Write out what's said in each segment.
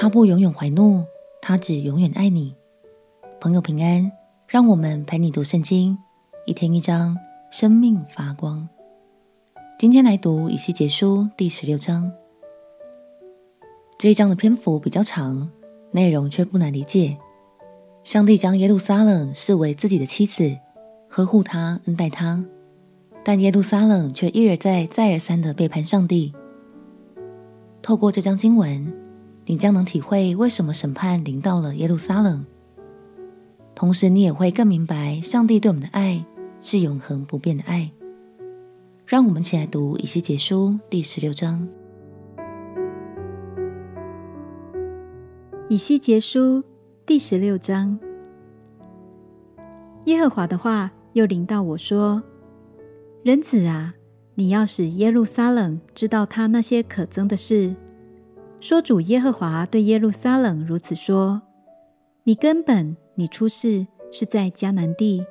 他不永远怀怒，他只永远爱你。朋友平安，让我们陪你读圣经，一天一章，生命发光。今天来读以西结书第十六章。这一章的篇幅比较长，内容却不难理解。上帝将耶路撒冷视为自己的妻子，呵护她，恩待她，但耶路撒冷却一而再、再而三的背叛上帝。透过这章经文，你将能体会为什么审判临到了耶路撒冷。同时，你也会更明白上帝对我们的爱是永恒不变的爱。让我们一起来读以西结书第十六章。以西结书第十六章，耶和华的话又临到我说：“人子啊，你要使耶路撒冷知道他那些可憎的事。”说主耶和华对耶路撒冷如此说：你根本，你出世是在迦南地，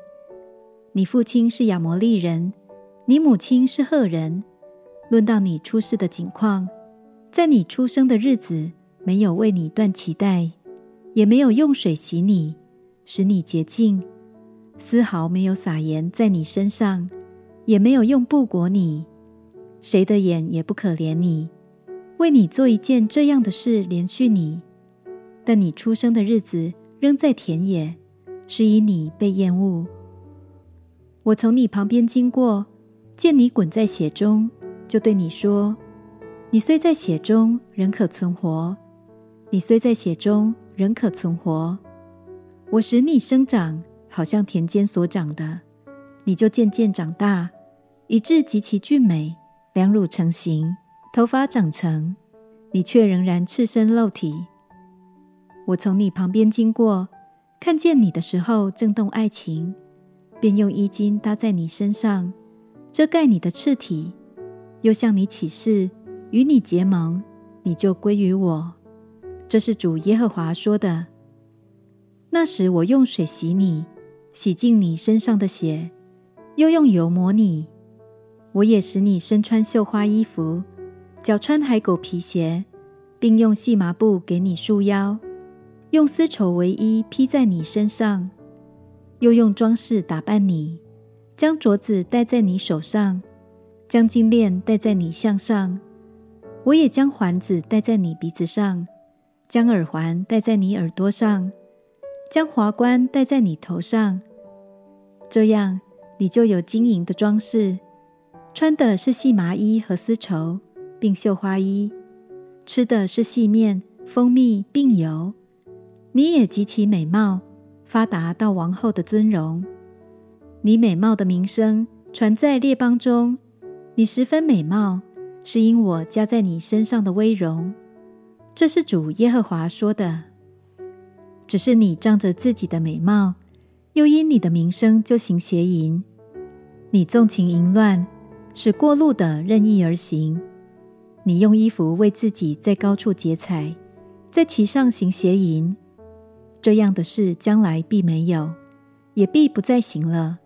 你父亲是亚摩利人，你母亲是赫人。论到你出世的景况，在你出生的日子，没有为你断脐带，也没有用水洗你，使你洁净，丝毫没有撒盐在你身上，也没有用布裹你，谁的眼也不可怜你。为你做一件这样的事，连续你，但你出生的日子仍在田野，是以你被厌恶。我从你旁边经过，见你滚在血中，就对你说：你虽在血中，仍可存活；你虽在血中，仍可存活。我使你生长，好像田间所长的，你就渐渐长大，以致极其俊美，两乳成形。头发长成，你却仍然赤身露体。我从你旁边经过，看见你的时候正动爱情，便用衣襟搭在你身上，遮盖你的赤体，又向你起誓，与你结盟，你就归于我。这是主耶和华说的。那时我用水洗你，洗净你身上的血，又用油抹你。我也使你身穿绣花衣服。脚穿海狗皮鞋，并用细麻布给你束腰，用丝绸为衣披在你身上，又用装饰打扮你，将镯子戴在你手上，将金链戴在你项上。我也将环子戴在你鼻子上，将耳环戴在你耳朵上，将华冠戴在你头上。这样，你就有金银的装饰，穿的是细麻衣和丝绸。并绣花衣，吃的是细面、蜂蜜并油。你也极其美貌，发达到王后的尊荣。你美貌的名声传在列邦中，你十分美貌，是因我加在你身上的威荣。这是主耶和华说的。只是你仗着自己的美貌，又因你的名声就行邪淫。你纵情淫乱，使过路的任意而行。你用衣服为自己在高处结彩，在其上行邪淫，这样的事将来必没有，也必不再行了。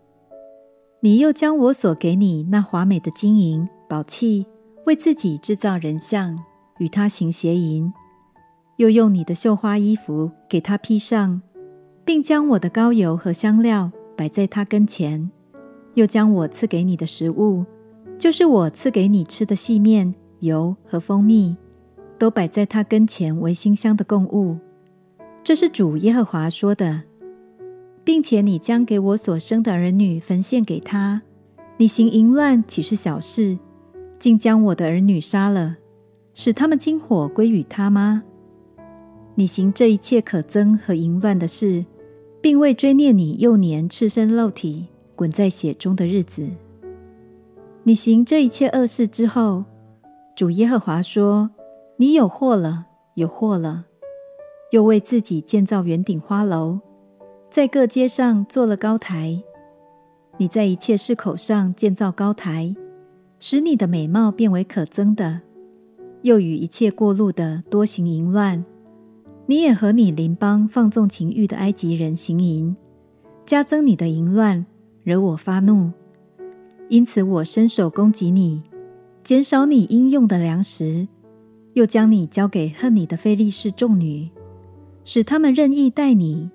你又将我所给你那华美的金银宝器，为自己制造人像，与他行邪淫，又用你的绣花衣服给他披上，并将我的膏油和香料摆在他跟前，又将我赐给你的食物，就是我赐给你吃的细面。油和蜂蜜都摆在他跟前为馨香的供物，这是主耶和华说的，并且你将给我所生的儿女焚献给他。你行淫乱岂是小事？竟将我的儿女杀了，使他们经火归于他吗？你行这一切可憎和淫乱的事，并未追念你幼年赤身露体、滚在血中的日子。你行这一切恶事之后。主耶和华说：“你有祸了，有祸了！又为自己建造圆顶花楼，在各街上做了高台。你在一切市口上建造高台，使你的美貌变为可憎的。又与一切过路的多行淫乱。你也和你邻邦放纵情欲的埃及人行淫，加增你的淫乱，惹我发怒。因此我伸手攻击你。”减少你应用的粮食，又将你交给恨你的非利士众女，使他们任意待你。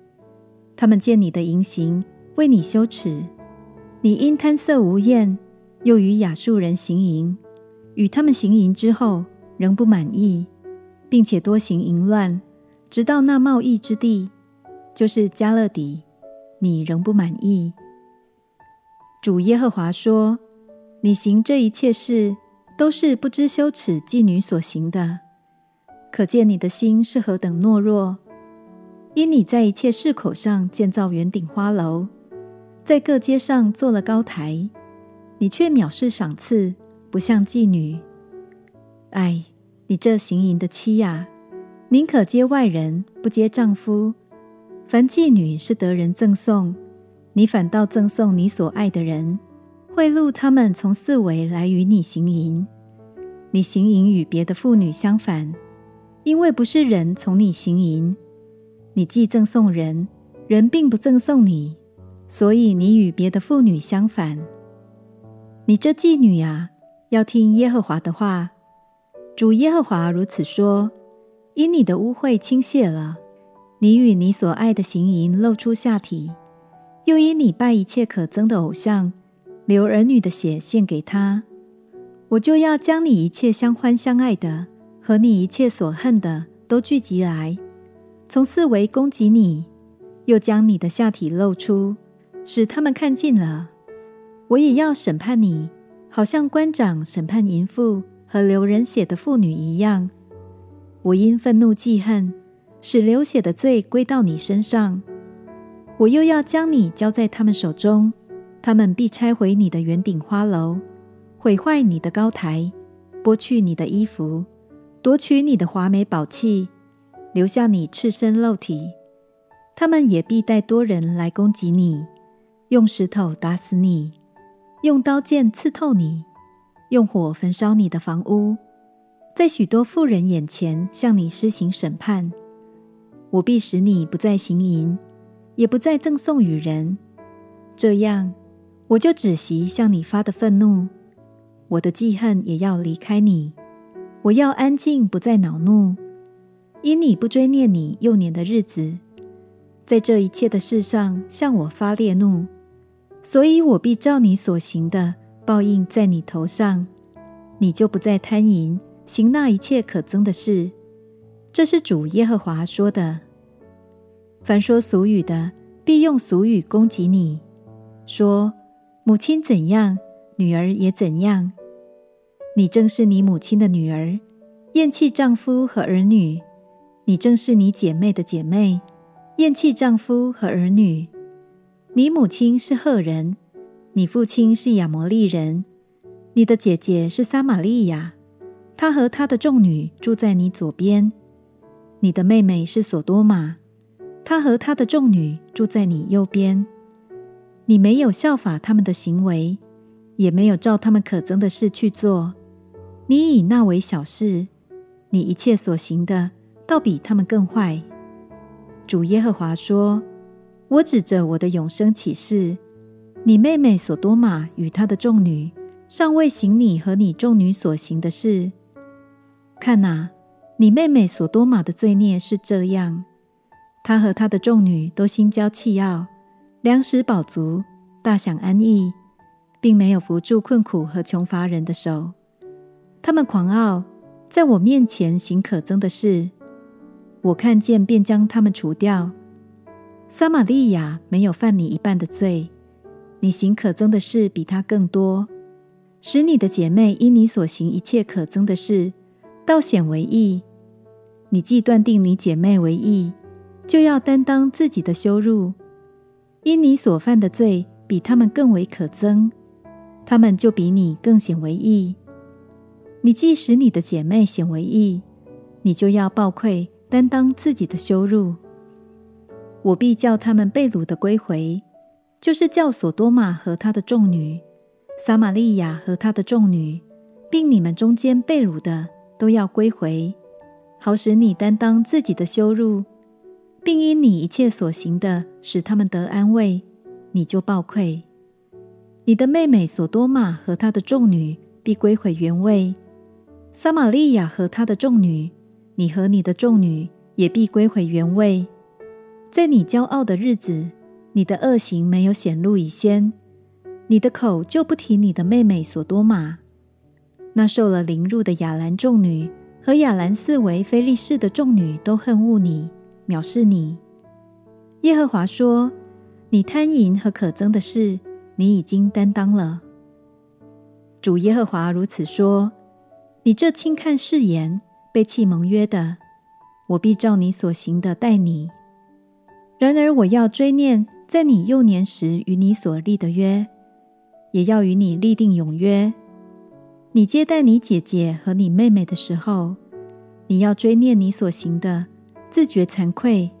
他们见你的淫行，为你羞耻。你因贪色无厌，又与亚述人行淫，与他们行淫之后，仍不满意，并且多行淫乱，直到那茂义之地，就是迦勒底，你仍不满意。主耶和华说：“你行这一切事，都是不知羞耻妓女所行的，可见你的心是何等懦弱。因你在一切市口上建造圆顶花楼，在各街上做了高台，你却藐视赏赐，不像妓女。唉，你这行淫的妻呀，宁可接外人，不接丈夫。凡妓女是得人赠送。”你反倒赠送你所爱的人，贿赂他们从四围来与你行淫。你行淫与别的妇女相反，因为不是人从你行淫。你既赠送人，人并不赠送你，所以你与别的妇女相反。你这妓女啊，要听耶和华的话。主耶和华如此说：因你的污秽倾泻了，你与你所爱的行淫，露出下体。又因你拜一切可憎的偶像，流儿女的血献给他，我就要将你一切相欢相爱的和你一切所恨的都聚集来，从四围攻击你，又将你的下体露出，使他们看尽了。我也要审判你，好像官长审判淫妇和流人血的妇女一样。我因愤怒记恨，使流血的罪归到你身上。我又要将你交在他们手中，他们必拆毁你的圆顶花楼，毁坏你的高台，剥去你的衣服，夺取你的华美宝器，留下你赤身露体。他们也必带多人来攻击你，用石头打死你，用刀剑刺透你，用火焚烧你的房屋，在许多富人眼前向你施行审判。我必使你不再行淫。也不再赠送与人，这样我就止息向你发的愤怒，我的记恨也要离开你。我要安静，不再恼怒，因你不追念你幼年的日子，在这一切的事上向我发烈怒，所以我必照你所行的报应在你头上，你就不再贪淫，行那一切可憎的事。这是主耶和华说的。凡说俗语的，必用俗语攻击你，说母亲怎样，女儿也怎样。你正是你母亲的女儿，厌弃丈夫和儿女；你正是你姐妹的姐妹，厌弃丈夫和儿女。你母亲是赫人，你父亲是亚摩利人，你的姐姐是撒玛利亚，她和她的众女住在你左边。你的妹妹是索多玛。她和她的众女住在你右边，你没有效法他们的行为，也没有照他们可憎的事去做。你以那为小事，你一切所行的，倒比他们更坏。主耶和华说：“我指着我的永生起誓，你妹妹所多玛与她的众女，尚未行你和你众女所行的事。看哪，你妹妹所多玛的罪孽是这样。”她和她的众女都心骄气傲，粮食饱足，大享安逸，并没有扶助困苦和穷乏人的手。他们狂傲，在我面前行可憎的事，我看见便将他们除掉。撒玛利亚没有犯你一半的罪，你行可憎的事比他更多，使你的姐妹因你所行一切可憎的事，倒显为义。你既断定你姐妹为义。就要担当自己的羞辱，因你所犯的罪比他们更为可憎，他们就比你更显为义。你既使你的姐妹显为义，你就要抱愧担当自己的羞辱。我必叫他们被掳的归回，就是叫所多玛和他的众女、撒玛利亚和他的众女，并你们中间被掳的都要归回，好使你担当自己的羞辱。并因你一切所行的，使他们得安慰，你就暴愧。你的妹妹所多玛和她的众女必归回原位，撒玛利亚和她的众女，你和你的众女也必归回原位。在你骄傲的日子，你的恶行没有显露以先，你的口就不提你的妹妹所多玛。那受了凌辱的亚兰众女和亚兰四围非利士的众女都恨恶你，藐视你。耶和华说：“你贪淫和可憎的事，你已经担当了。”主耶和华如此说：“你这轻看誓言、背弃盟约的，我必照你所行的待你。然而我要追念在你幼年时与你所立的约，也要与你立定永约。你接待你姐姐和你妹妹的时候，你要追念你所行的，自觉惭愧。”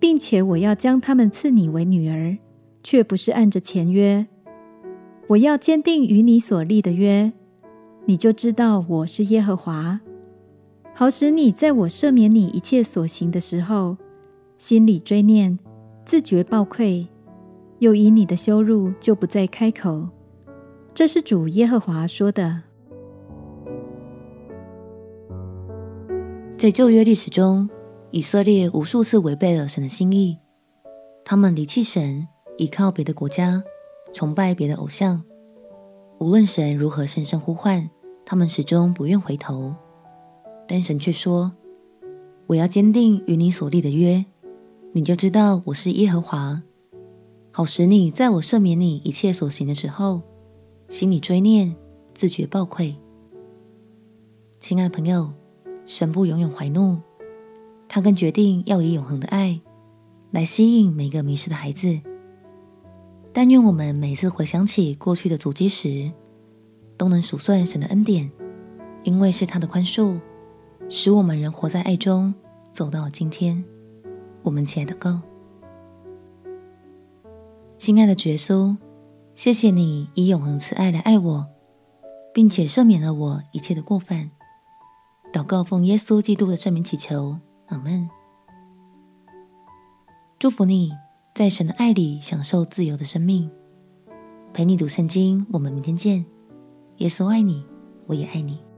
并且我要将他们赐你为女儿，却不是按着前约。我要坚定与你所立的约，你就知道我是耶和华，好使你在我赦免你一切所行的时候，心里追念，自觉抱愧，又以你的羞辱就不再开口。这是主耶和华说的。在旧约历史中。以色列无数次违背了神的心意，他们离弃神，依靠别的国家，崇拜别的偶像。无论神如何声声呼唤，他们始终不愿回头。但神却说：“我要坚定与你所立的约，你就知道我是耶和华，好使你在我赦免你一切所行的时候，心里追念，自觉抱愧。”亲爱朋友，神不永远怀怒。他更决定要以永恒的爱来吸引每个迷失的孩子。但愿我们每次回想起过去的足迹时，都能数算神的恩典，因为是他的宽恕，使我们仍活在爱中，走到今天。我们亲爱的告，亲爱的耶稣，谢谢你以永恒慈爱来爱我，并且赦免了我一切的过犯。祷告奉耶稣基督的圣名祈求。阿门。祝福你在神的爱里享受自由的生命。陪你读圣经，我们明天见。耶稣爱你，我也爱你。